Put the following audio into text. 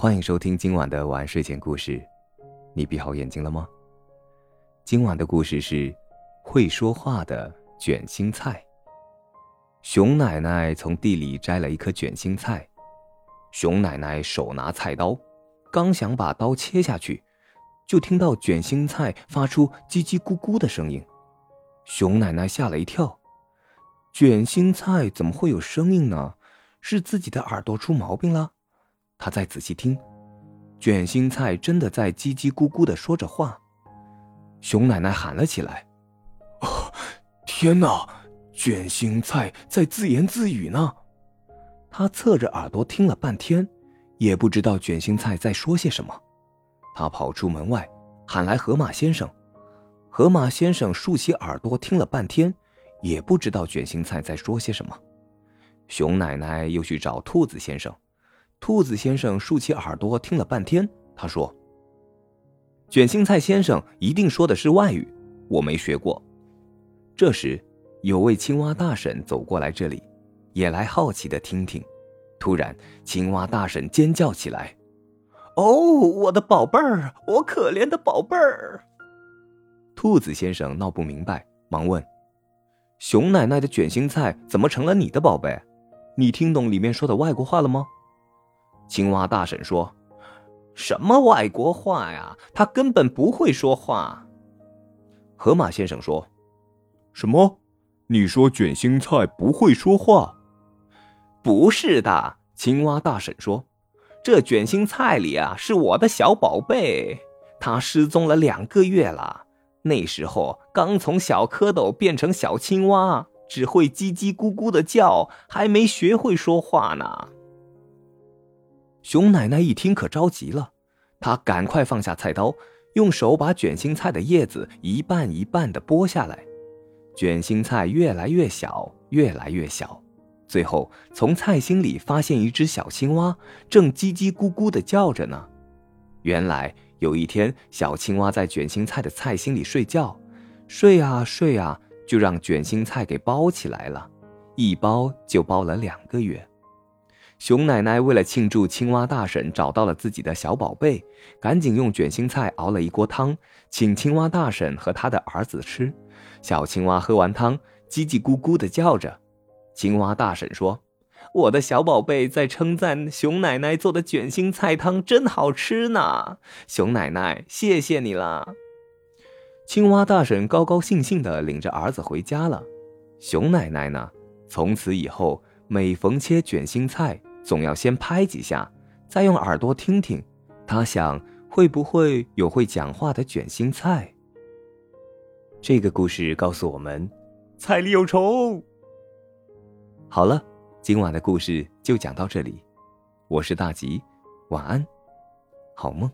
欢迎收听今晚的晚睡前故事。你闭好眼睛了吗？今晚的故事是会说话的卷心菜。熊奶奶从地里摘了一颗卷心菜，熊奶奶手拿菜刀，刚想把刀切下去，就听到卷心菜发出叽叽咕咕的声音。熊奶奶吓了一跳，卷心菜怎么会有声音呢？是自己的耳朵出毛病了？他再仔细听，卷心菜真的在叽叽咕咕的说着话。熊奶奶喊了起来：“哦，天哪！卷心菜在自言自语呢！”他侧着耳朵听了半天，也不知道卷心菜在说些什么。他跑出门外，喊来河马先生。河马先生竖起耳朵听了半天，也不知道卷心菜在说些什么。熊奶奶又去找兔子先生。兔子先生竖起耳朵听了半天，他说：“卷心菜先生一定说的是外语，我没学过。”这时，有位青蛙大婶走过来这里，也来好奇的听听。突然，青蛙大婶尖叫起来：“哦，我的宝贝儿，我可怜的宝贝儿！”兔子先生闹不明白，忙问：“熊奶奶的卷心菜怎么成了你的宝贝？你听懂里面说的外国话了吗？”青蛙大婶说：“什么外国话呀？他根本不会说话。”河马先生说：“什么？你说卷心菜不会说话？”“不是的。”青蛙大婶说：“这卷心菜里啊，是我的小宝贝，它失踪了两个月了。那时候刚从小蝌蚪变成小青蛙，只会叽叽咕咕的叫，还没学会说话呢。”熊奶奶一听可着急了，她赶快放下菜刀，用手把卷心菜的叶子一半一半的剥下来。卷心菜越来越小，越来越小，最后从菜心里发现一只小青蛙，正叽叽咕咕的叫着呢。原来有一天，小青蛙在卷心菜的菜心里睡觉，睡啊睡啊，就让卷心菜给包起来了，一包就包了两个月。熊奶奶为了庆祝青蛙大婶找到了自己的小宝贝，赶紧用卷心菜熬了一锅汤，请青蛙大婶和他的儿子吃。小青蛙喝完汤，叽叽咕咕的叫着。青蛙大婶说：“我的小宝贝在称赞熊奶奶做的卷心菜汤真好吃呢。”熊奶奶，谢谢你了。青蛙大婶高高兴兴的领着儿子回家了。熊奶奶呢，从此以后每逢切卷心菜。总要先拍几下，再用耳朵听听。他想，会不会有会讲话的卷心菜？这个故事告诉我们，菜里有虫。好了，今晚的故事就讲到这里。我是大吉，晚安，好梦。